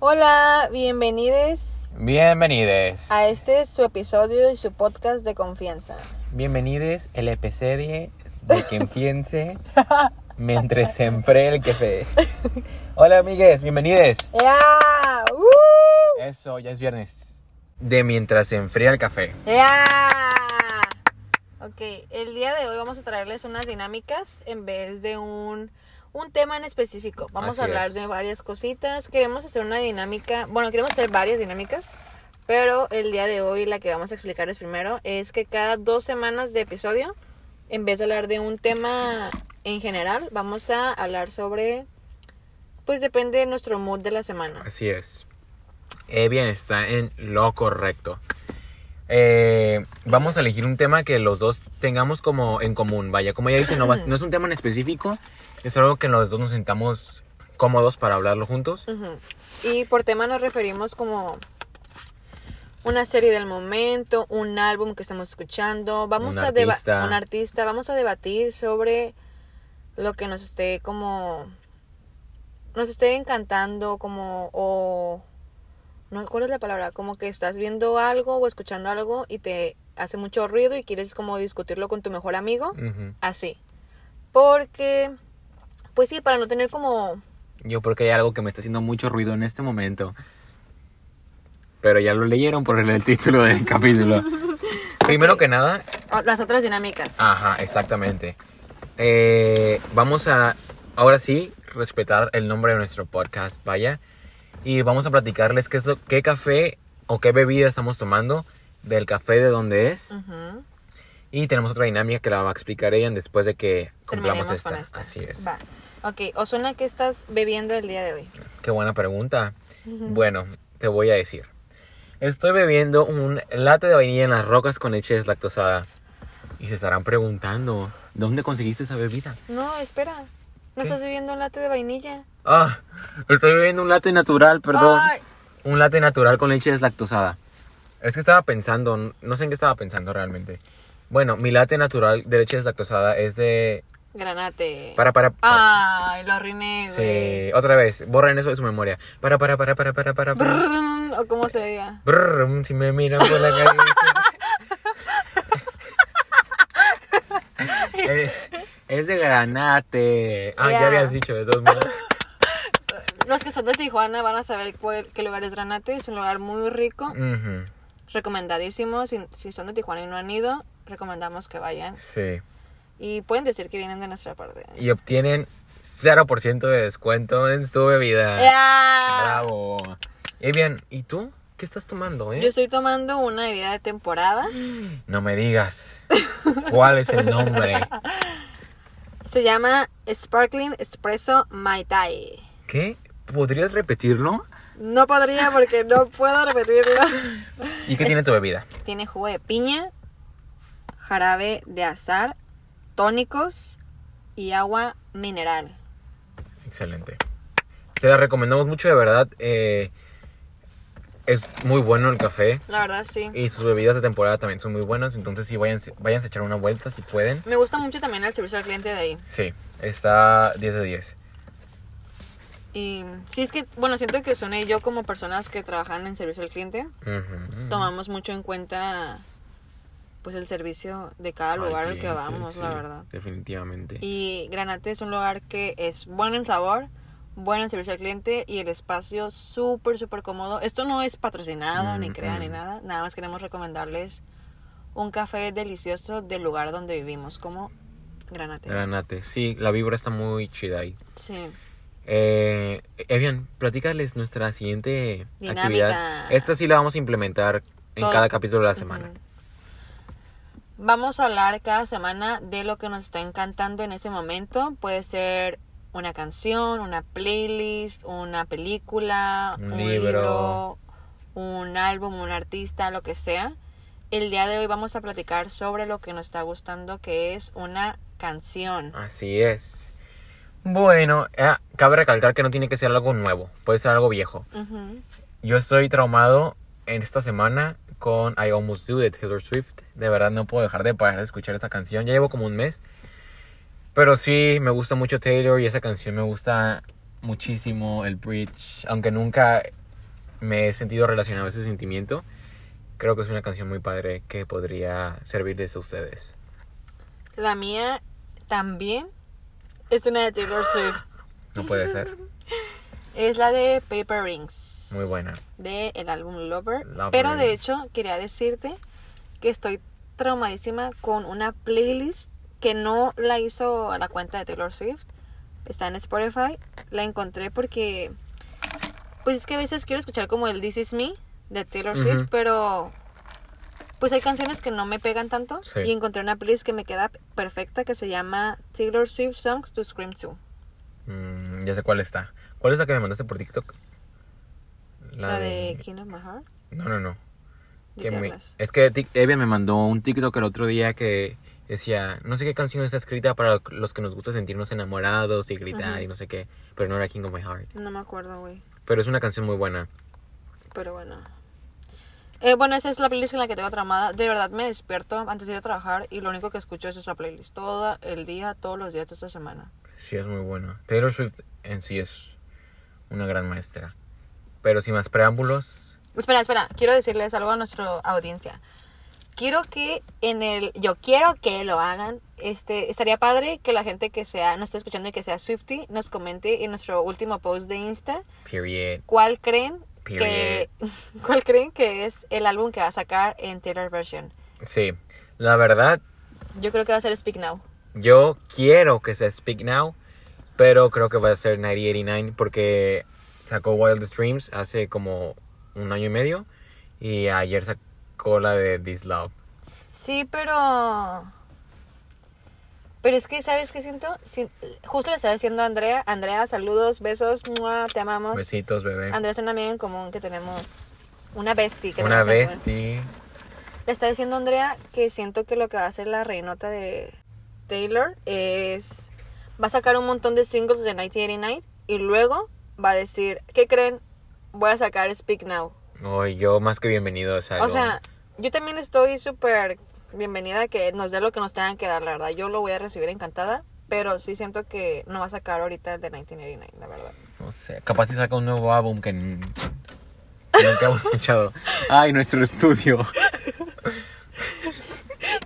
Hola, bienvenidos Bienvenides. a este su episodio y su podcast de confianza. Bienvenidos el episodio de piense mientras se enfría el café. Hola amigues, bienvenidos. ¡Ya! ¡Uh! Eso, ya es viernes. De mientras se enfría el café. ¡Ya! Ok, el día de hoy vamos a traerles unas dinámicas en vez de un, un tema en específico. Vamos Así a hablar es. de varias cositas. Queremos hacer una dinámica, bueno, queremos hacer varias dinámicas, pero el día de hoy la que vamos a explicarles primero es que cada dos semanas de episodio, en vez de hablar de un tema en general, vamos a hablar sobre, pues depende de nuestro mood de la semana. Así es. Evian está en lo correcto. Eh, vamos a elegir un tema que los dos tengamos como en común. Vaya, como ella dice, no, va- no es un tema en específico. Es algo que los dos nos sentamos cómodos para hablarlo juntos. Y por tema nos referimos como una serie del momento, un álbum que estamos escuchando, vamos Un a deba- artista. un artista, vamos a debatir sobre lo que nos esté como nos esté encantando como o no cuál es la palabra, como que estás viendo algo o escuchando algo y te hace mucho ruido y quieres como discutirlo con tu mejor amigo, así. Porque pues sí, para no tener como Yo creo que hay algo que me está haciendo mucho ruido en este momento. Pero ya lo leyeron por el, el título del capítulo. Primero que nada, las otras dinámicas. ajá, exactamente. Eh, vamos a, ahora sí, respetar el nombre de nuestro podcast, vaya. Y vamos a platicarles qué es lo, qué café o qué bebida estamos tomando, del café de dónde es. Y tenemos otra dinámica que la va a explicar ella después de que cumplamos esta. esta. Así es. Va. Ok, Osuna, ¿qué estás bebiendo el día de hoy? Qué buena pregunta. Bueno, te voy a decir. Estoy bebiendo un latte de vainilla en las rocas con leche deslactosada. Y se estarán preguntando, ¿dónde conseguiste esa bebida? No, espera. ¿No ¿Qué? estás bebiendo un latte de vainilla? Ah, estoy bebiendo un latte natural, perdón. Ay. Un latte natural con leche deslactosada. Es que estaba pensando, no sé en qué estaba pensando realmente. Bueno, mi latte natural de leche deslactosada es de... Granate. Para, para... Ay, lo arruiné, güey. Sí, otra vez, borren eso de su memoria. Para, para, para, para, para, para. para. Brrrm, o cómo se diga. Brrr, si me miran por la calle. Eh, es de granate. Ah, Ya. ya habías dicho, de todos modos. Los que son de Tijuana van a saber cuál- qué lugar es Granate. Es un lugar muy rico. Recomendadísimo. Si, si son de Tijuana y no han ido, recomendamos que vayan. Sí. Y pueden decir que vienen de nuestra parte. Y obtienen 0% de descuento en su bebida. ¡Ya! Bravo. Y bien, ¿y tú? ¿Qué estás tomando, eh? Yo estoy tomando una bebida de temporada. No me digas. ¿Cuál es el nombre? Se llama Sparkling Espresso Mai Tai. ¿Qué? ¿Podrías repetirlo? No podría porque no puedo repetirlo. ¿Y qué Es- tiene tu bebida? Tiene jugo de piña, jarabe de azar, tónicos y agua mineral. Excelente. Se la recomendamos mucho, de verdad. eh, es muy bueno el café. La verdad sí. Y sus bebidas de temporada también son muy buenas. Entonces, sí, váyanse, váyanse a echar una vuelta si pueden. Me gusta mucho también el servicio al cliente de ahí. Sí, está 10 de 10. Y sí es que, bueno, siento que Osuna y yo como personas que trabajan en servicio al cliente, tomamos mucho en cuenta pues el servicio de cada Al lugar al que vamos, la verdad. Definitivamente. Y Granate es un lugar que es bueno en sabor, bueno en servicio al cliente y el espacio súper, súper cómodo. Esto no es patrocinado, ni Mm, crean, ni nada. Nada más queremos recomendarles un café delicioso del lugar donde vivimos, como Granate. Granate. Sí, la vibra está muy chida ahí. Sí. Eh, Evian, platícales nuestra siguiente Dinámica. actividad. Esta sí la vamos a implementar en Todo- cada capítulo de la semana. Vamos a hablar cada semana de lo que nos está encantando en ese momento. Puede ser una canción, una playlist, una película, Un un, libro. libro. un álbum, un artista, lo que sea. El día de hoy vamos a platicar sobre lo que nos está gustando, que es una canción. Así es. Bueno, eh, cabe recalcar que no tiene que ser algo nuevo, puede ser algo viejo. Yo estoy traumado en esta semana con I Almost Do de Taylor Swift. De verdad no puedo dejar de parar de escuchar esta canción. Ya llevo como un mes. Pero sí, me gusta mucho Taylor y esa canción me gusta muchísimo el bridge. Aunque nunca me he sentido relacionado a ese sentimiento. Creo que es una canción muy padre que podría servirles a ustedes. La mía también es una de Taylor Swift. No puede ser. Es la de Paper Rings. Muy buena. De el álbum Lover. Lover. Pero de hecho, quería decirte que estoy traumadísima con una playlist que no la hizo a la cuenta de Taylor Swift. Está en Spotify. La encontré porque. Pues es que a veces quiero escuchar como el This Is Me de Taylor. Swift, pero. Pues hay canciones que no me pegan tanto. Sí. Y encontré una playlist que me queda perfecta que se llama Taylor Swift Songs to Scream To. Mm, ya sé cuál está. ¿Cuál es la que me mandaste por TikTok? La, de King of My Heart. No, no, no. ¿De Que qué me-? Es que Evian me mandó un TikTok el otro día que decía, no sé qué canción está escrita para los que nos gusta sentirnos enamorados y gritar y no sé qué, pero no era King of My Heart. No me acuerdo, güey. Pero es una canción muy buena. Pero bueno. Eh, bueno, esa es la playlist en la que tengo tramada. De verdad me despierto antes de ir a trabajar y lo único que escucho es esa playlist. Todo el día, todos los días de esta semana. Sí, es muy buena. Taylor Swift en sí es una gran maestra. Pero sin más preámbulos, Espera, espera. Quiero decirles algo a nuestra audiencia. Quiero que en el... Yo quiero que lo hagan. Este, estaría padre que la gente que sea, nos esté escuchando y que sea Swifty nos comente en nuestro último post de Insta period. cuál creen que... ¿Cuál creen que es el álbum que va a sacar en Taylor Version? Sí, la verdad, Yo creo que va a ser Speak Now. yo quiero que sea Speak Now, pero creo que va a ser 9089 porque sacó Wildest Dreams hace como un año y medio y ayer sacó la de This Love. Sí, pero. Pero es que, ¿sabes qué siento? Si- Justo le estaba diciendo a Andrea. Andrea, saludos, besos, ¡mua! te amamos. Besitos, bebé. Andrea es una amiga en común que tenemos. Una bestie. Que Una bestie. Le está diciendo a Andrea que siento que lo que va a hacer la reinota de Taylor es. Va a sacar un montón de singles de 1989 y luego va a decir: ¿Qué creen? Voy a sacar Speak Now. Ay, yo más que bienvenido a ese O sea, yo también estoy súper bienvenida a que nos dé lo que nos tengan que dar, la verdad. Yo lo voy a recibir encantada, pero sí siento que no va a sacar ahorita el de 1989, la verdad. No sé, capaz te saca un nuevo álbum que nunca hemos escuchado. Ay, nuestro estudio.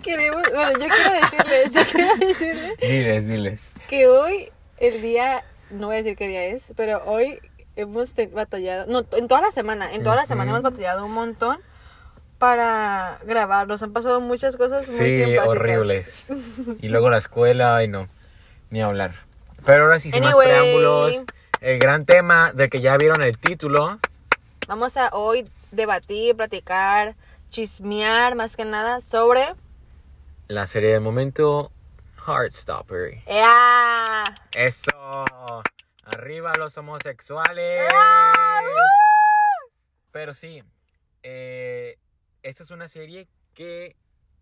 Queremos, bueno, yo quiero decirles, yo quiero decirles Diles, diles. que hoy, el día, no voy a decir qué día es, pero hoy hemos batallado, no, en toda la semana, en toda la semana hemos batallado un montón para grabar. Nos han pasado muchas cosas muy Sí, simpáticas. horribles. Y luego la escuela, ay no, ni hablar. Pero ahora sí, sin Anyway. más preámbulos, el gran tema del que ya vieron el título, Vamos a hoy debatir, platicar, chismear más que nada sobre... la serie del momento, Heartstopper. ¡Ea! Eso, arriba los homosexuales. Pero sí, eh, esta es una serie que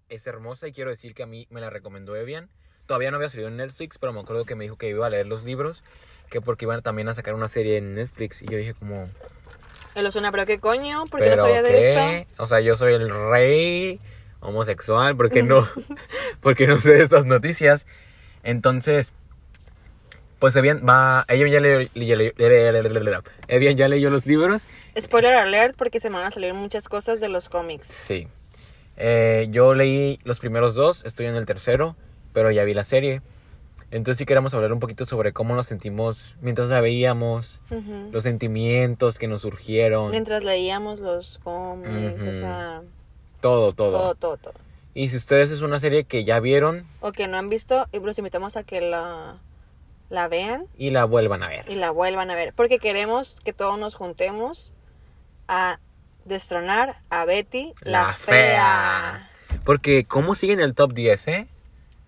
es hermosa y quiero decir que a mí me la recomendó Evian. Todavía no había salido en Netflix, pero me acuerdo que me dijo que iba a leer los libros, que porque iban también a sacar una serie en Netflix. Y yo dije como, El Osuna, pero qué coño, ¿por qué no ¿pero sabía de esto? O sea, yo soy el rey homosexual, ¿por qué no? porque no sé de estas noticias. Entonces, pues Evian va, ella ya leyó, ya leyó- Evian ya leyó los libros Spoiler alert, porque se van a salir muchas cosas de los cómics. Sí. Eh, yo leí los primeros dos, estoy en el tercero, pero ya vi la serie. Entonces sí queremos hablar un poquito sobre cómo nos sentimos mientras la veíamos, Ujú. los sentimientos que nos surgieron, Mientras leíamos los cómics, o Ujú. sea, todo, todo, todo, todo, todo. Y si ustedes es una serie que ya vieron O que no han visto, los invitamos a que la, la vean y la vuelvan a ver. y la vuelvan a ver. Porque queremos que todos nos juntemos a destronar a Betty, la, La fea. fea. Porque ¿cómo siguen el top 10, eh?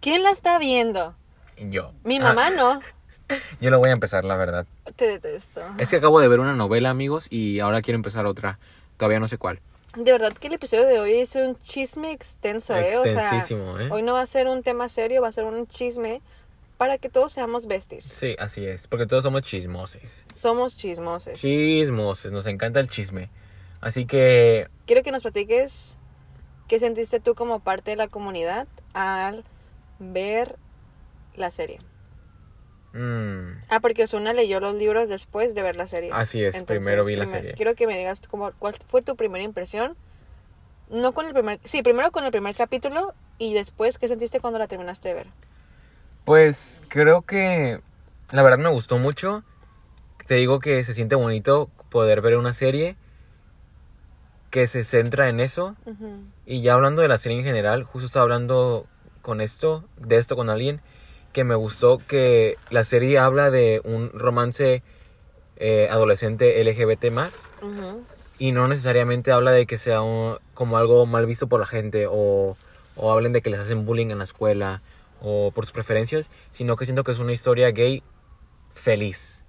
¿Quién la está viendo? Yo. Mi Ah, mamá no. yo lo voy a empezar, la verdad. Te detesto. Es que acabo de ver una novela, amigos, y ahora quiero empezar otra. Todavía no sé cuál. De verdad que el episodio de hoy es un chisme extenso, ¿eh? O sea, ¿eh? hoy no va a ser un tema serio, va a ser un chisme para que todos seamos besties. Sí, así es, porque todos somos chismosos. Somos chismosos. Chismosos, nos encanta el chisme. Así que, Quiero que nos platiques qué sentiste tú como parte de la comunidad al ver la serie. Mm, Ah, porque Osuna leyó los libros después de ver la serie. Así es, Entonces, primero vi la primer- serie. Quiero que me digas cómo, cuál fue tu primera impresión. No con el primer... Sí, primero con el primer capítulo y después, ¿qué sentiste cuando la terminaste de ver? Pues creo que la verdad me gustó mucho. Te digo que se siente bonito poder ver una serie que se centra en eso. Y ya hablando de la serie en general, justo estaba hablando con esto, de esto con alguien, que me gustó que la serie habla de un romance eh, adolescente LGBT más. Y no necesariamente habla de que sea un- como algo mal visto por la gente o, o hablen de que les hacen bullying en la escuela o por sus preferencias, sino que siento que es una historia gay feliz.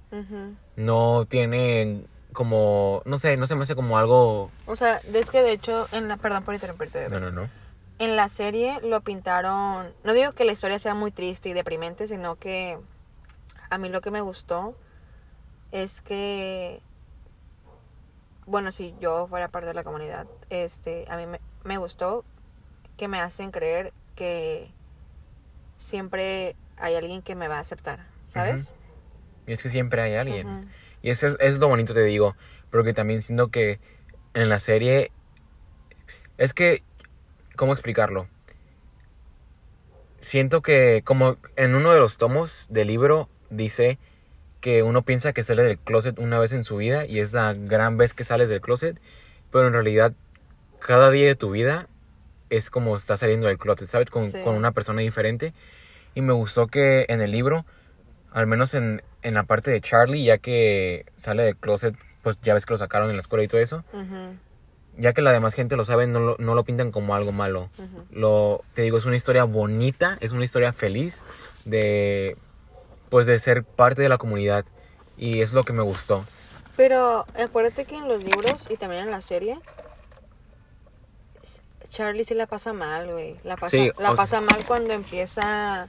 No tiene como, no sé, no se me hace como algo... O sea, es que de hecho, en la... Perdón por interrumpirte. No, no, no. En la serie lo pintaron... No digo que la historia sea muy triste y deprimente, sino que a mí lo que me gustó es que... Bueno, si yo fuera parte de la comunidad, este, a mí me, me gustó que me hacen creer que siempre hay alguien que me va a aceptar, ¿sabes? Y es que siempre hay alguien. Y eso es, es lo bonito, te digo. Porque también siento que en la serie. Es que. ¿Cómo explicarlo? Siento que, como en uno de los tomos del libro, dice que uno piensa que sale del closet una vez en su vida y es la gran vez que sales del closet, pero en realidad cada día de tu vida es como estás saliendo del closet, ¿sabes? Con, Sí. con una persona diferente. Y me gustó que en el libro, al menos en, en la parte de Charlie, ya que sale del closet, pues ya ves que lo sacaron en la escuela y todo eso, Ujú, ya que la demás gente lo sabe, no lo, no lo pintan como algo malo. Lo, te digo, es una historia bonita, es una historia feliz de, pues de ser parte de la comunidad. Y es lo que me gustó. Pero acuérdate que en los libros y también en la serie, Charlie sí la pasa mal, güey. La pasa, Sí, la pasa mal cuando empieza.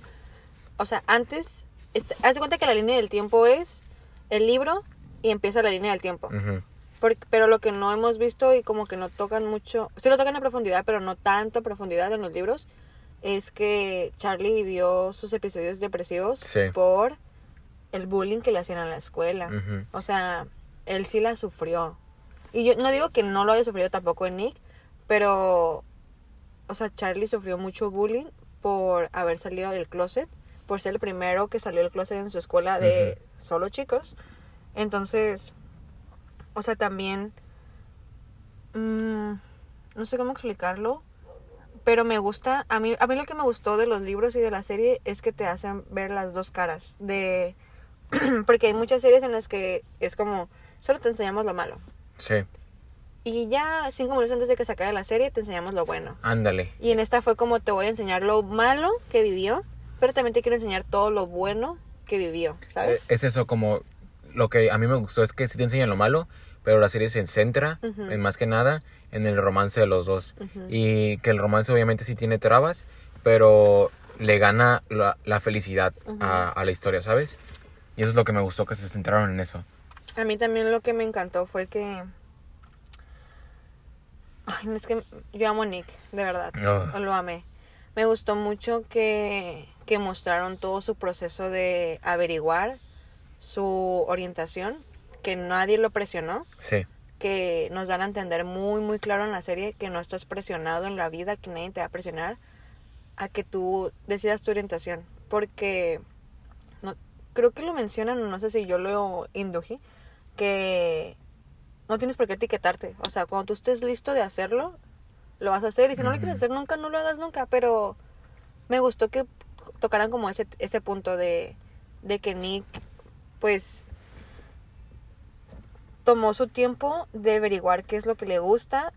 O sea, antes. este, haz de cuenta que la línea del tiempo es el libro y empieza la línea del tiempo. Pero lo que no hemos visto y como que no tocan mucho. Sí lo tocan a profundidad, pero no tanto a profundidad en los libros. Es que Charlie vivió sus episodios depresivos Sí. por el bullying que le hacían en la escuela. O sea, él sí la sufrió. Y yo no digo que no lo haya sufrido tampoco en Nick, pero, o sea, Charlie sufrió mucho bullying por haber salido del closet, por ser el primero que salió del closet en su escuela de solo chicos. Entonces, o sea, también, mm, no sé cómo explicarlo, pero me gusta, a mí, a mí lo que me gustó de los libros y de la serie es que te hacen ver las dos caras de porque hay muchas series en las que es como solo te enseñamos lo malo Sí, y ya cinco minutos antes de que se acabe la serie te enseñamos lo bueno ándale. y en esta fue como te voy a enseñar lo malo que vivió pero también te quiero enseñar todo lo bueno que vivió ¿sabes? Eh, Es eso como lo que a mí me gustó es que sí te enseñan lo malo, pero la serie se centra en más que nada en el romance de los dos. Y que el romance obviamente sí tiene trabas, pero le gana la, la felicidad a, a la historia, ¿sabes? Y eso es lo que me gustó, que se centraron en eso. A mí también lo que me encantó fue que Ay, es que yo amo a Nick, de verdad. Ugh. Lo amé. Me gustó mucho que, que mostraron todo su proceso de averiguar su orientación, que nadie lo presionó, Sí, que nos dan a entender muy, muy claro en la serie que no estás presionado en la vida, que nadie te va a presionar a que tú decidas tu orientación. Porque no, creo que lo mencionan, no sé si yo lo indují, que no tienes por qué etiquetarte. O sea, cuando tú estés listo de hacerlo, lo vas a hacer. Y si no lo quieres hacer nunca, no lo hagas nunca. Pero me gustó que tocaran como ese, ese punto de, de que Nick, pues, tomó su tiempo de averiguar qué es lo que le gusta,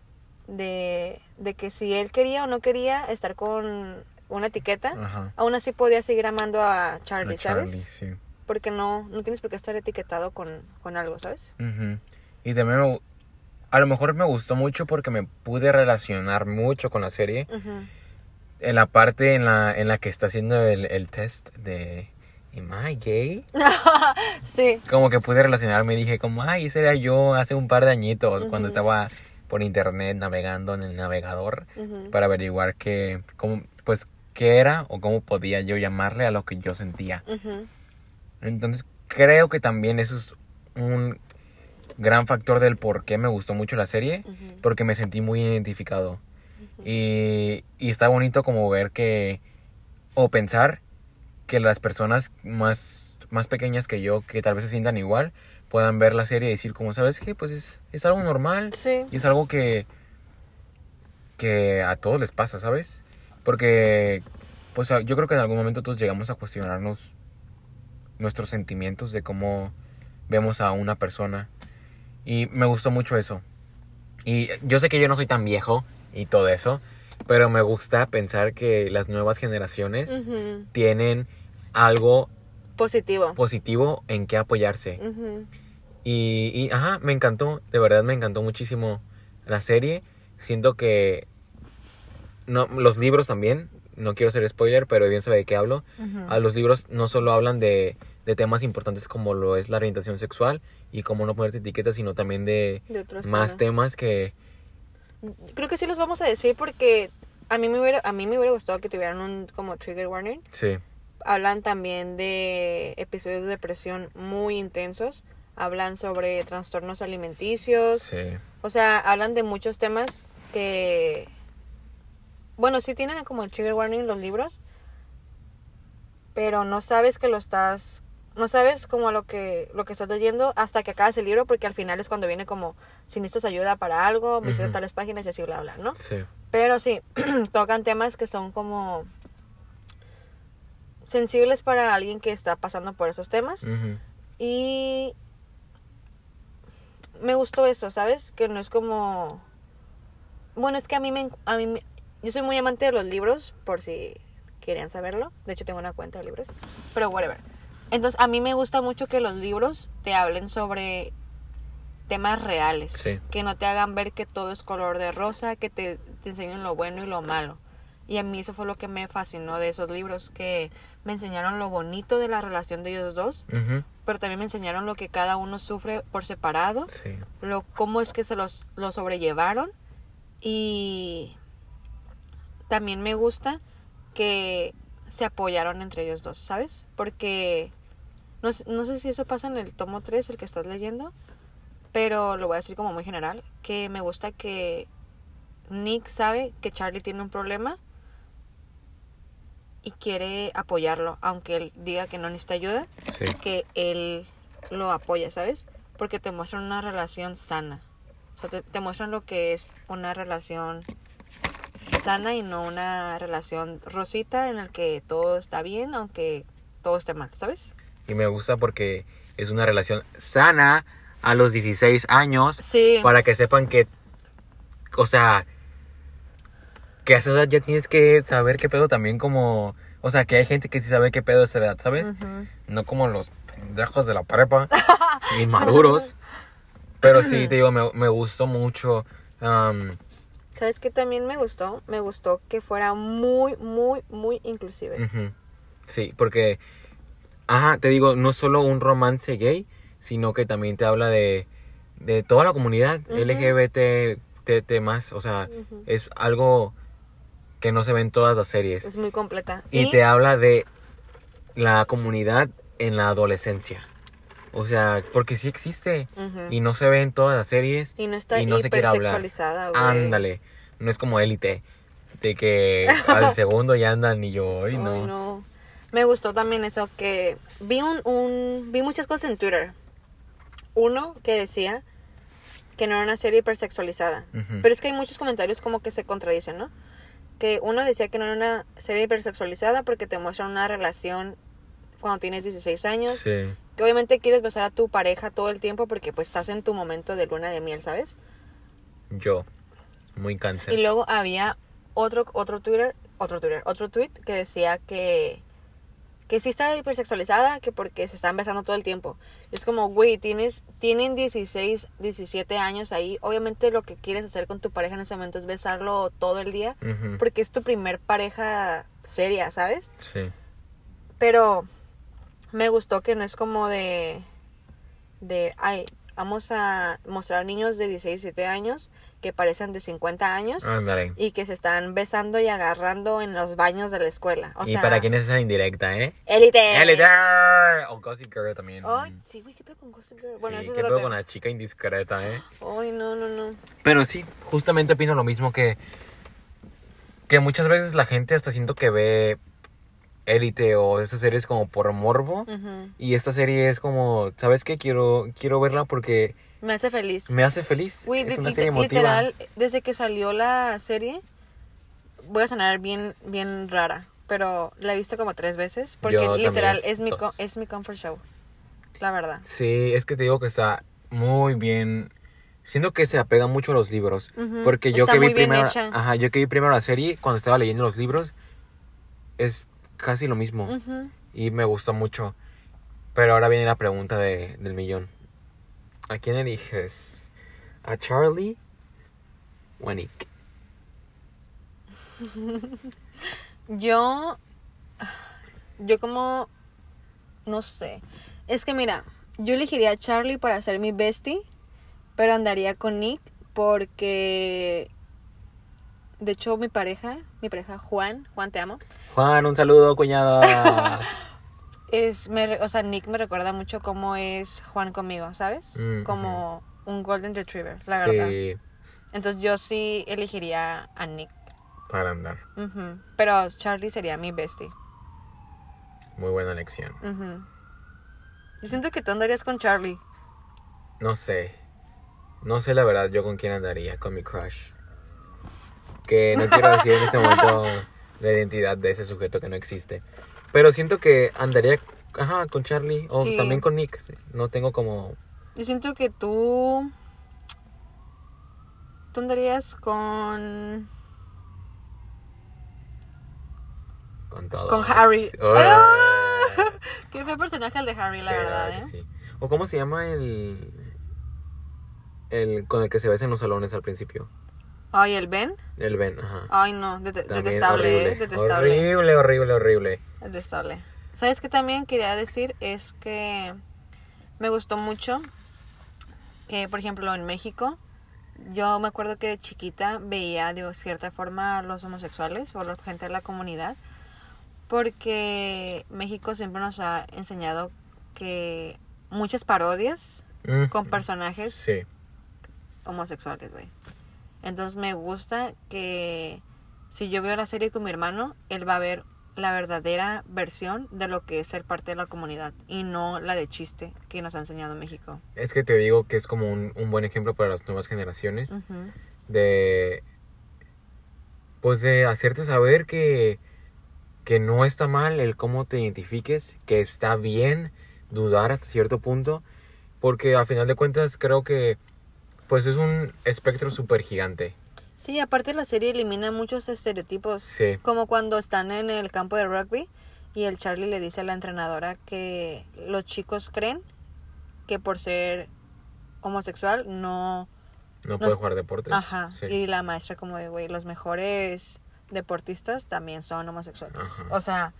de, de que si él quería o no quería estar con una etiqueta, Ajá. aún así podía seguir amando a Charlie, A Charlie, ¿sabes? sí. Porque no, no tienes por qué estar etiquetado con, con algo, ¿sabes? Y también me a lo mejor me gustó mucho porque me pude relacionar mucho con la serie. En la parte en la, en la que está haciendo el, el test de ¿Am I gay? Sí, Como que pude relacionarme y dije como, ay, ese era yo hace un par de añitos cuando Ujú. estaba por internet navegando en el navegador para averiguar qué, cómo, pues, qué era o cómo podía yo llamarle a lo que yo sentía. Entonces creo que también eso es un gran factor del por qué me gustó mucho la serie, porque me sentí muy identificado. Y, y está bonito como ver que, o pensar que las personas más, más pequeñas que yo, que tal vez se sientan igual, puedan ver la serie y decir como, ¿sabes qué? Pues es, es algo normal. Sí. Y es algo que, que a todos les pasa, ¿sabes? Porque, pues yo creo que en algún momento todos llegamos a cuestionarnos nuestros sentimientos de cómo vemos a una persona. Y me gustó mucho eso. Y yo sé que yo no soy tan viejo y todo eso, pero me gusta pensar que las nuevas generaciones tienen algo Positivo. positivo en que apoyarse. Y, y, ajá, me encantó, de verdad me encantó muchísimo la serie. Siento que no, los libros también, no quiero ser spoiler, pero bien sabe de qué hablo. A los libros no solo hablan de, de temas importantes como lo es la orientación sexual y cómo no ponerte etiquetas, sino también de De otros más temas. temas que... Creo que sí los vamos a decir porque a mí me hubiera, a mí me hubiera gustado que tuvieran un como trigger warning. Sí, Hablan también de episodios de depresión muy intensos. Hablan sobre trastornos alimenticios. sí. O sea, hablan de muchos temas que... Bueno, sí tienen como el trigger warning los libros. Pero no sabes que lo estás... No sabes como lo que, lo que estás leyendo hasta que acabas el libro porque al final es cuando viene como si necesitas ayuda para algo, visita Ujú. tales páginas y así bla bla, ¿no? Sí, Pero sí, tocan temas que son como sensibles para alguien que está pasando por esos temas. Y me gustó eso, ¿sabes? Que no es como... Bueno, es que a mí me... A mí me- Yo soy muy amante de los libros, por si querían saberlo. De hecho, tengo una cuenta de libros. Pero whatever. Entonces, a mí me gusta mucho que los libros te hablen sobre temas reales. Sí. Que no te hagan ver que todo es color de rosa, que te, te enseñen lo bueno y lo malo. Y a mí eso fue lo que me fascinó de esos libros, que me enseñaron lo bonito de la relación de ellos dos, pero también me enseñaron lo que cada uno sufre por separado, Sí. lo cómo es que se los lo sobrellevaron y también me gusta que se apoyaron entre ellos dos, ¿sabes? Porque no, sé- no sé si eso pasa en el tomo 3, el que estás leyendo, pero lo voy a decir como muy general, que me gusta que Nick sabe que Charlie tiene un problema y quiere apoyarlo, aunque él diga que no necesita ayuda Sí. que él lo apoya, ¿sabes? Porque te muestran una relación sana. O sea, te, te muestran lo que es una relación sana y no una relación rosita en la que todo está bien, aunque todo esté mal, ¿sabes? Y me gusta porque es una relación sana a los 16 años. Sí. Para que sepan que, o sea, que a esa edad ya tienes que saber qué pedo también como, o sea, que hay gente que sí sabe qué pedo a esa edad, ¿sabes? No como los pendejos de la prepa, inmaduros. Pero sí, te digo, me, me gustó mucho. ¿Sabes qué también me gustó? Me gustó que fuera muy, muy, muy inclusive. Sí, porque, ajá, te digo, no solo un romance gay, sino que también te habla de, de toda la comunidad Ujú. LGBT, TT más, o sea, es algo que no se ve en todas las series. Es muy completa. Y te habla de la comunidad en la adolescencia. O sea, porque sí existe. Y no se ve en todas las series. Y no está y no se quiere hablar. Ándale. No es como élite. De que al segundo ya andan y yo, ay no. No. Me gustó también eso que vi un, un vi muchas cosas en Twitter. Uno que decía que no era una serie hipersexualizada. Pero es que hay muchos comentarios como que se contradicen, ¿no? Que uno decía que no era una serie hipersexualizada porque te muestran una relación cuando tienes 16 años. Sí. Que obviamente quieres besar a tu pareja todo el tiempo porque pues estás en tu momento de luna de miel, ¿sabes? Yo. Muy cáncer. Y luego había otro, otro Twitter, otro Twitter, otro tweet que decía que, que sí está hipersexualizada, que porque se están besando todo el tiempo. Es como, güey, tienes, tienen 16, 17 años ahí. Obviamente lo que quieres hacer con tu pareja en ese momento es besarlo todo el día, porque es tu primer pareja seria, ¿sabes? Sí. Pero me gustó que no es como de, de, ay, vamos a mostrar niños de 16, 17 años que parecen de 50 años Ándale. y que se están besando y agarrando en los baños de la escuela. O y sea, para quién es esa indirecta, ¿eh? Élite. Élite. O Gossip Girl también. Ay, sí, güey, ¿qué pedo con Gossip Girl? Bueno, Sí, eso es qué pedo con la chica indiscreta, ¿eh? Ay, no, no, no. Pero sí, justamente opino lo mismo que. Que muchas veces la gente hasta siento que ve Élite o esas series como por morbo. Y esta serie es como, ¿sabes qué? Quiero, quiero verla porque Me hace feliz. me hace feliz. Es una serie emotiva. literal, desde que salió la serie, voy a sonar bien, bien rara, pero la he visto como tres veces, porque Yo literal es mi, dos. es mi comfort show, la verdad. Sí, es que te digo que está muy bien. Siento que se apega mucho a los libros. Porque yo está que vi primero. Ajá, yo que vi primero la serie, cuando estaba leyendo los libros, es casi lo mismo. Y me gustó mucho. Pero ahora viene la pregunta de, del millón. ¿A quién eliges? ¿A Charlie o a Nick? Yo, yo como, no sé, es que mira, yo elegiría a Charlie para ser mi bestie, pero andaría con Nick porque, de hecho, mi pareja, mi pareja Juan, Juan te amo, Juan, un saludo, cuñada. es, me, o sea, Nick me recuerda mucho cómo es Juan conmigo, ¿sabes? Mm, Como un golden retriever, la verdad. sí, Entonces yo sí elegiría a Nick. para andar. Pero Charlie sería mi bestie. Muy buena elección. Yo siento que tú andarías con Charlie. No sé. No sé la verdad yo con quién andaría, con mi crush. Que no quiero decir en este momento la identidad de ese sujeto que no existe. Pero siento que andaría, ajá, con Charlie o Sí. también con Nick. No tengo como... Yo siento que tú. Tú andarías con. Con todo. Con Harry. Ah. Qué fue personaje el de Harry, la Sí, verdad, ¿eh? sí. ¿O cómo se llama el... El con el que se besa en los salones al principio? Ay, el Ben. El Ben, ajá. Ay, no. También detestable, ¿eh? horrible. Detestable. Horrible, horrible, horrible. Detestable. ¿Sabes qué también quería decir? Es que me gustó mucho que, por ejemplo, en México, yo me acuerdo que de chiquita veía de cierta forma a los homosexuales o la gente de la comunidad, porque México siempre nos ha enseñado que muchas parodias Mm, con personajes Sí. homosexuales, güey. Entonces me gusta que si yo veo la serie con mi hermano, él va a ver la verdadera versión de lo que es ser parte de la comunidad y no la de chiste que nos ha enseñado México. Es que te digo que es como un, un buen ejemplo para las nuevas generaciones de pues de hacerte saber que que no está mal el cómo te identifiques, que está bien dudar hasta cierto punto, porque a final de cuentas creo que pues es un espectro súper gigante. Sí, aparte la serie elimina muchos estereotipos, Sí. como cuando están en el campo de rugby y el Charlie le dice a la entrenadora que los chicos creen que por ser homosexual no No puede jugar deportes. Ajá. Sí. Y la maestra como de, güey, los mejores deportistas también son homosexuales. Ajá. O sea,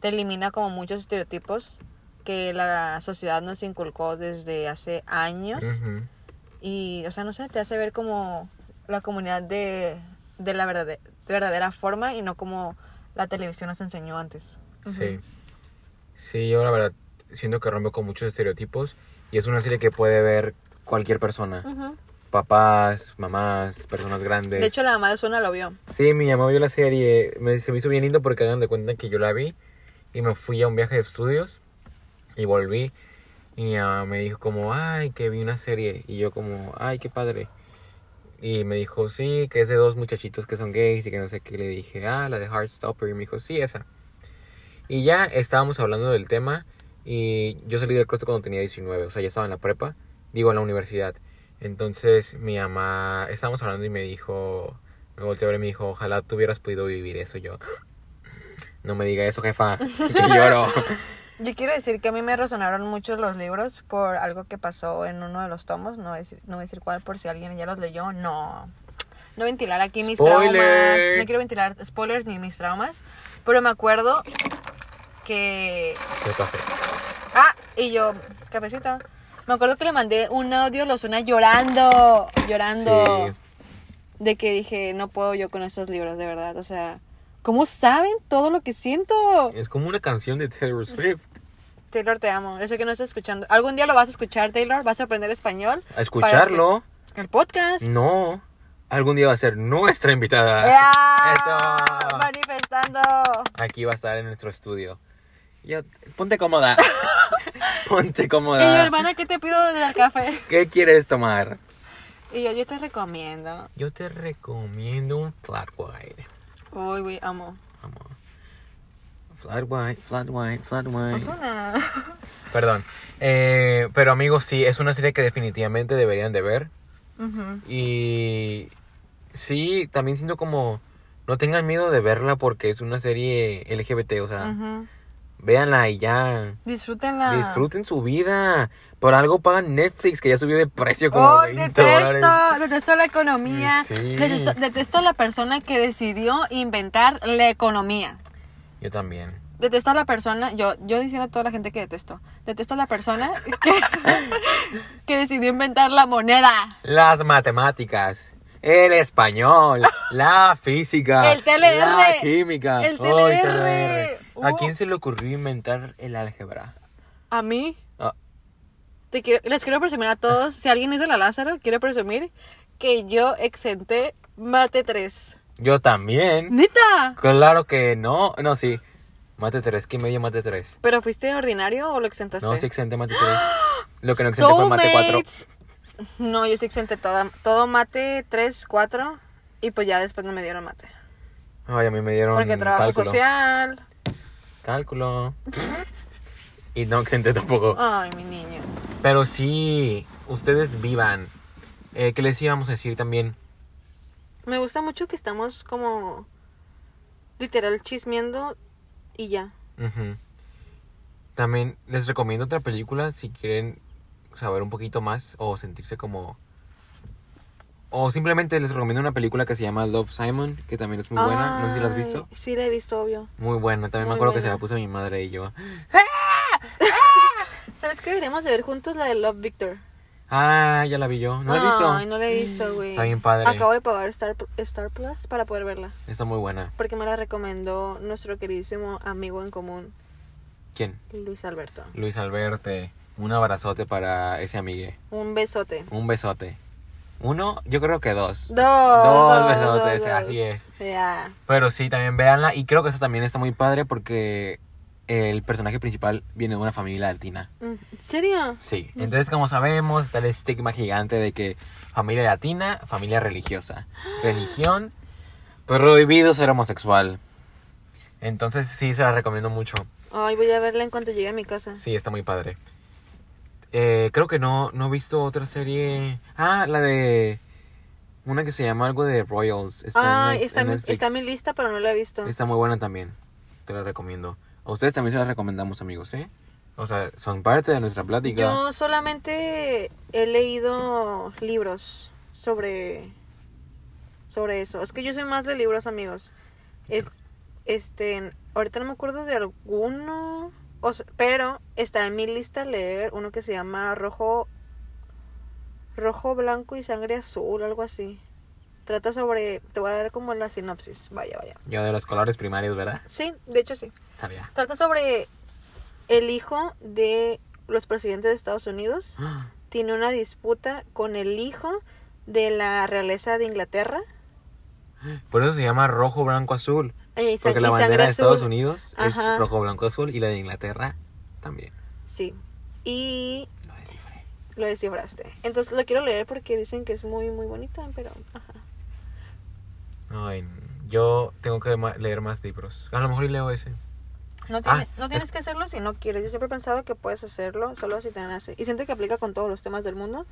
te elimina como muchos estereotipos que la sociedad nos inculcó desde hace años. Ujú. Y, o sea, no sé, te hace ver como la comunidad de, de la verdade- verdadera forma y no como la televisión nos enseñó antes. Sí. Sí, yo la verdad siento que rompe con muchos estereotipos y es una serie que puede ver cualquier persona. Ujú. Papás, mamás, personas grandes. De hecho, la mamá de Suna lo vio. Sí, mi mamá vio la serie. Me, se me hizo bien lindo porque hagan de cuenta que yo la vi y me fui a un viaje de estudios y volví y ah, me dijo como, ay, que vi una serie y yo como, ay, qué padre. Y me dijo, sí, que es de dos muchachitos que son gays y que no sé qué. Le dije, ah, la de Heartstopper. Y me dijo, sí, esa. Y ya estábamos hablando del tema y yo salí del closet cuando tenía 19, o sea, ya estaba en la prepa, digo, en la universidad. Entonces mi mamá, estábamos hablando y me dijo, me volteó a ver y me dijo, ojalá tú hubieras podido vivir eso. Yo, no me diga eso, jefa, que lloro. Yo quiero decir que a mí me resonaron mucho los libros por algo que pasó en uno de los tomos. No voy a decir, no voy a decir cuál por si alguien ya los leyó. No. No ventilar aquí mis Spoiler. traumas. No quiero ventilar spoilers ni mis traumas. Pero me acuerdo que. Café. Ah, y yo, cafecito. Me acuerdo que le mandé un audio a Lozuna llorando, llorando. Sí. De que dije, no puedo yo con esos libros, de verdad. O sea, ¿cómo saben todo lo que siento? Es como una canción de Taylor Swift. Taylor, te amo. Yo sé que no estás escuchando. Algún día lo vas a escuchar, Taylor. Vas a aprender español. A escucharlo. El podcast. No. Algún día va a ser nuestra invitada. ¡Ya! Eso. Manifestando. Aquí va a estar en nuestro estudio. Ya, ponte cómoda. ponte Y yo, cómoda. hermana, ¿qué te pido del café? ¿Qué quieres tomar? Y yo, yo te recomiendo. Yo te recomiendo un flat white. Uy, güey, amo. Vamos. Flat white, flat white, flat white. Perdón. Eh, pero amigos, sí, es una serie que definitivamente deberían de ver. Y sí, también siento como... No tengan miedo de verla porque es una serie LGBT, o sea, Ujú. véanla y ya. Disfrútenla. Disfruten su vida. Por algo pagan Netflix, que ya subió de precio como Oh, 20 dólares. Detesto, la economía. Sí. Detesto, detesto a la persona que decidió inventar la economía. Yo también. Detesto a la persona, yo, yo diciendo a toda la gente que detesto. Detesto a la persona que, que decidió inventar la moneda. Las matemáticas. El español, la física, El TLR, la química, el oh, el TLR. ¿A Uh. quién se le ocurrió inventar el álgebra? A mí, Ah, te quiero- les quiero presumir a todos, si alguien es de la Lázaro, quiero presumir que yo exenté mate 3. yo también. ¡Neta! Claro que no. No, sí. Mate 3. ¿Qué medio mate 3? ¿Pero fuiste ordinario o lo exentaste? No, sí exenté mate 3. Lo que no exenté fue mate 4. Soulmates. No, yo sí exenté todo, todo mate 3, 4 y pues ya después no me dieron mate. Ay, a mí me dieron Porque trabajo cálculo. social. Cálculo. y no exenté tampoco. Ay, mi niño. Pero sí, ustedes vivan. Eh, ¿Qué les íbamos a decir también? Me gusta mucho que estamos como literal chismeando y ya. También les recomiendo otra película si quieren saber un poquito más o sentirse como... O simplemente les recomiendo una película que se llama Love Simon, que también es muy buena. No sé si la has visto. Sí, la he visto, obvio. Muy buena. También me acuerdo que se la puso mi madre y yo. ¿Sabes qué? Deberíamos de ver juntos la de Love Victor. Ah, ya la vi yo. ¿No la has visto? Ay, no la he visto, güey. Está bien padre. Acabo de pagar Star, Star Plus para poder verla. Está muy buena. Porque me la recomendó nuestro queridísimo amigo en común, ¿Quién? Luis Alberto. Luis Alberto. Un abrazote para ese amigue. Un besote. Un besote. Uno, yo creo que dos. Dos. Dos besotes, dos, así es. Ya. Pero sí, también véanla. Y creo que eso también está muy padre porque el personaje principal viene de una familia latina. Mm, ¿En serio? Sí. Entonces, como sabemos, está el estigma gigante de que familia latina, familia religiosa. Religión, prohibido ser homosexual. Entonces, sí, se la recomiendo mucho. Ay, voy a verla en cuanto llegue a mi casa. Sí, está muy padre. Eh, creo que no, no he visto otra serie. Ah, la de. Una que se llama algo de Royals. Está, en, está, en está en mi lista, pero no la he visto. Está muy buena también. Te la recomiendo. A ustedes también se la recomendamos, amigos, ¿eh? O sea, son parte de nuestra plática. Yo solamente he leído libros sobre sobre eso. Es que yo soy más de libros, amigos. Es este, ahorita no me acuerdo de alguno, o pero está en mi lista leer uno que se llama Rojo Rojo, blanco y sangre azul, algo así. Trata sobre, te voy a dar como la sinopsis. Vaya, vaya. Ya de los colores primarios, ¿verdad? Sí, de hecho sí. Sabía. Trata sobre el hijo de los presidentes de Estados Unidos tiene una disputa con el hijo de la realeza de Inglaterra. Por eso se llama rojo, blanco, azul. Porque la bandera de Estados azul. Unidos Ajá. es rojo, blanco, azul. Y la de Inglaterra también. Sí. Y Lo descifré. lo descifraste. Entonces lo quiero leer porque dicen que es muy, muy bonita, pero... Ajá. Ay, yo tengo que leer más libros. A lo mejor y leo ese. No, tiene- Ah, no tienes es- que hacerlo si no quieres. Yo siempre he pensado que puedes hacerlo solo si te nace. Y siento que aplica con todos los temas del mundo.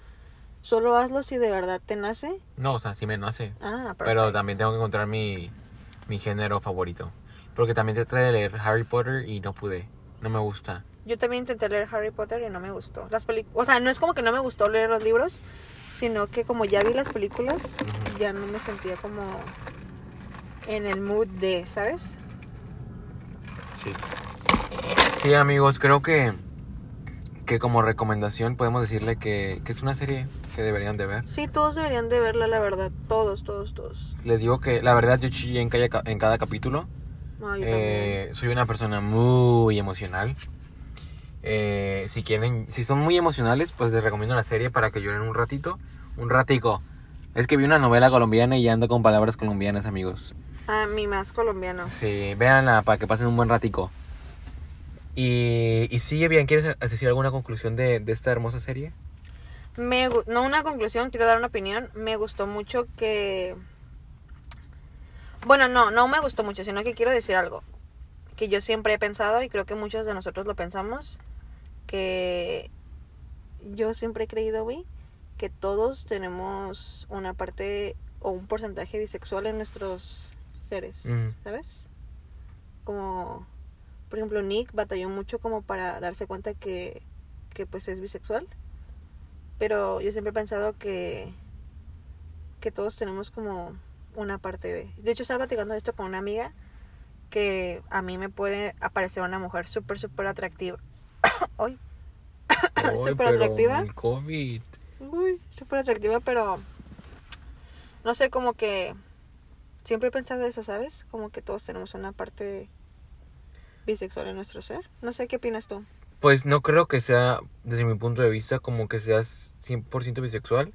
Solo hazlo si de verdad te nace. No, o sea, sí me nace. Ah, perfecto. Pero también tengo que encontrar mi, mi género favorito. Porque también traté de leer Harry Potter y no pude. No me gusta. Yo también intenté leer Harry Potter y no me gustó. Las o sea, no es como que no me gustó leer los libros, sino que como ya vi las películas, ya no me sentía como en el mood de, ¿sabes? Sí. Sí, amigos, creo que que como recomendación podemos decirle que, que es una serie que deberían de ver. Sí, todos deberían de verla, la verdad. Todos, todos, todos. Les digo que la verdad yo chillé en cada, en cada capítulo. No, yo Eh, soy una persona muy emocional. Eh, si quieren, si son muy emocionales, pues les recomiendo la serie para que lloren un ratito. Un ratico. Es que vi una novela colombiana y ando con palabras colombianas, amigos. también. Ah, mi más colombiano. Sí, véanla para que pasen un buen ratico. Y, y sigue bien, ¿quieres decir alguna conclusión de, de esta hermosa serie? Me, no una conclusión, quiero dar una opinión. Me gustó mucho que... Bueno, no, no me gustó mucho, sino que quiero decir algo. Que yo siempre he pensado, y creo que muchos de nosotros lo pensamos, que yo siempre he creído, güey, que todos tenemos una parte o un porcentaje bisexual en nuestros seres. ¿sabes? Como, por ejemplo, Nick batalló mucho como para darse cuenta que, que pues es bisexual. Pero yo siempre he pensado que, que todos tenemos como una parte de... De hecho, estaba platicando esto con una amiga que a mí me puede aparecer una mujer súper, súper atractiva. Hoy. Súper atractiva. El COVID. Uy, súper atractiva, pero no sé, como que siempre he pensado eso, ¿sabes? Como que todos tenemos una parte bisexual en nuestro ser. No sé, ¿qué opinas tú? Pues no creo que sea, desde mi punto de vista, como que seas 100% bisexual.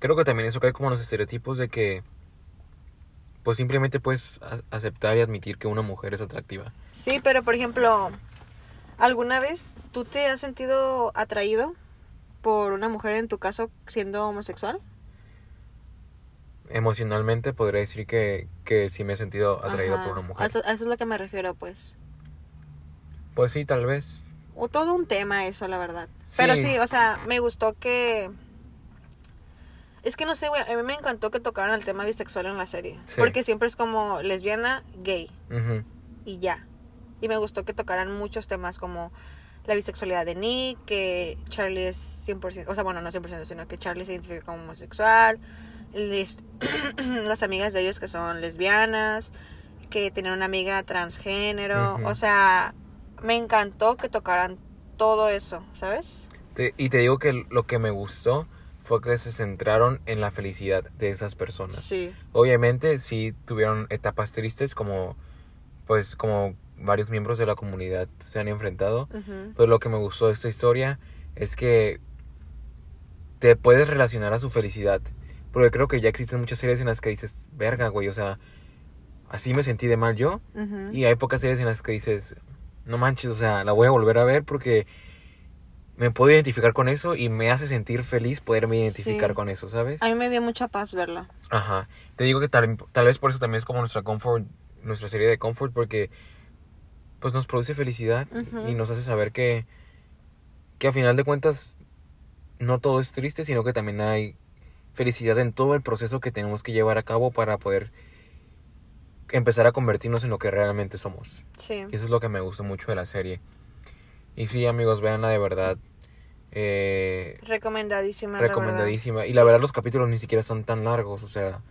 Creo que también eso cae como en los estereotipos de que, pues simplemente puedes aceptar y admitir que una mujer es atractiva. Sí, pero por ejemplo, ¿alguna vez tú te has sentido atraído por una mujer en tu caso siendo homosexual? Emocionalmente podría decir que, que sí me he sentido atraído Ajá. por una A mujer. eso, a eso es lo que me refiero, pues. Pues sí, tal vez. O todo un tema eso, la verdad. Pero Sí. o sea, me gustó que... Es que no sé, güey, a mí me encantó que tocaran el tema bisexual en la serie. Sí. Porque siempre es como lesbiana, gay y ya. Y me gustó que tocaran muchos temas como la bisexualidad de Nick, que Charlie es 100%, o sea, bueno, no 100%, sino que Charlie se identifica como homosexual, les- las amigas de ellos que son lesbianas, que tienen una amiga transgénero, o sea, me encantó que tocaran todo eso, ¿sabes? Te- y te digo que lo que me gustó fue que se centraron en la felicidad de esas personas. Sí. Obviamente sí tuvieron etapas tristes como pues como varios miembros de la comunidad se han enfrentado, pero lo que me gustó de esta historia es que te puedes relacionar a su felicidad, porque creo que ya existen muchas series en las que dices, verga, güey, o sea, así me sentí de mal yo, y hay pocas series en las que dices, no manches, o sea, la voy a volver a ver porque me puedo identificar con eso y me hace sentir feliz poderme identificar Sí. con eso, ¿sabes? A mí me dio mucha paz verla. Ajá. Te digo que tal, tal vez por eso también es como nuestra comfort, nuestra serie de comfort, porque pues nos produce felicidad y nos hace saber que, que a final de cuentas no todo es triste, sino que también hay felicidad en todo el proceso que tenemos que llevar a cabo para poder empezar a convertirnos en lo que realmente somos. Sí. Y eso es lo que me gustó mucho de la serie. Y sí, amigos, véanla de verdad. Eh, Recomendadísima. la verdad. recomendadísima. Y la verdad los capítulos ni siquiera son tan largos, o sea,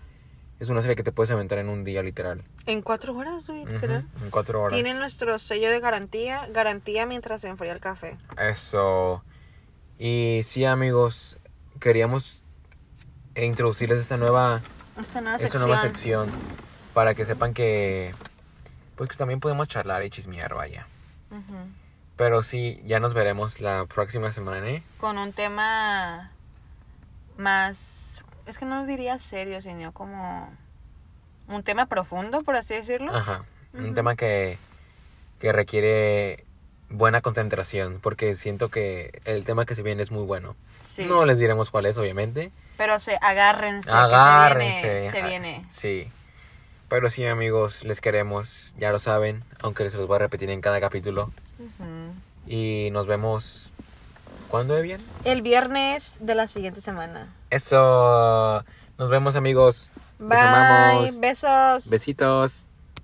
es una serie que te puedes aventar en un día literal. En cuatro horas, güey, en cuatro horas. Tiene nuestro sello de garantía, garantía mientras se enfría el café. Eso. Y sí, amigos, queríamos introducirles esta nueva, Esta nueva esta sección. nueva sección para que sepan que pues que también podemos charlar y chismear, vaya. Pero sí, ya nos veremos la próxima semana, ¿eh? Con un tema más, es que no diría serio, sino como un tema profundo, por así decirlo. Ajá. Un tema que, que requiere buena concentración, porque siento que el tema que se viene es muy bueno. Sí. No les diremos cuál es, obviamente. Pero se agárrense, que Agárrense. se viene. Se viene. Sí. Pero sí, amigos, les queremos, ya lo saben, aunque se los voy a repetir en cada capítulo. Y nos vemos. ¿Cuándo, Evian? El viernes de la siguiente semana. Eso. Nos vemos, amigos. Bye. Besos. Besitos.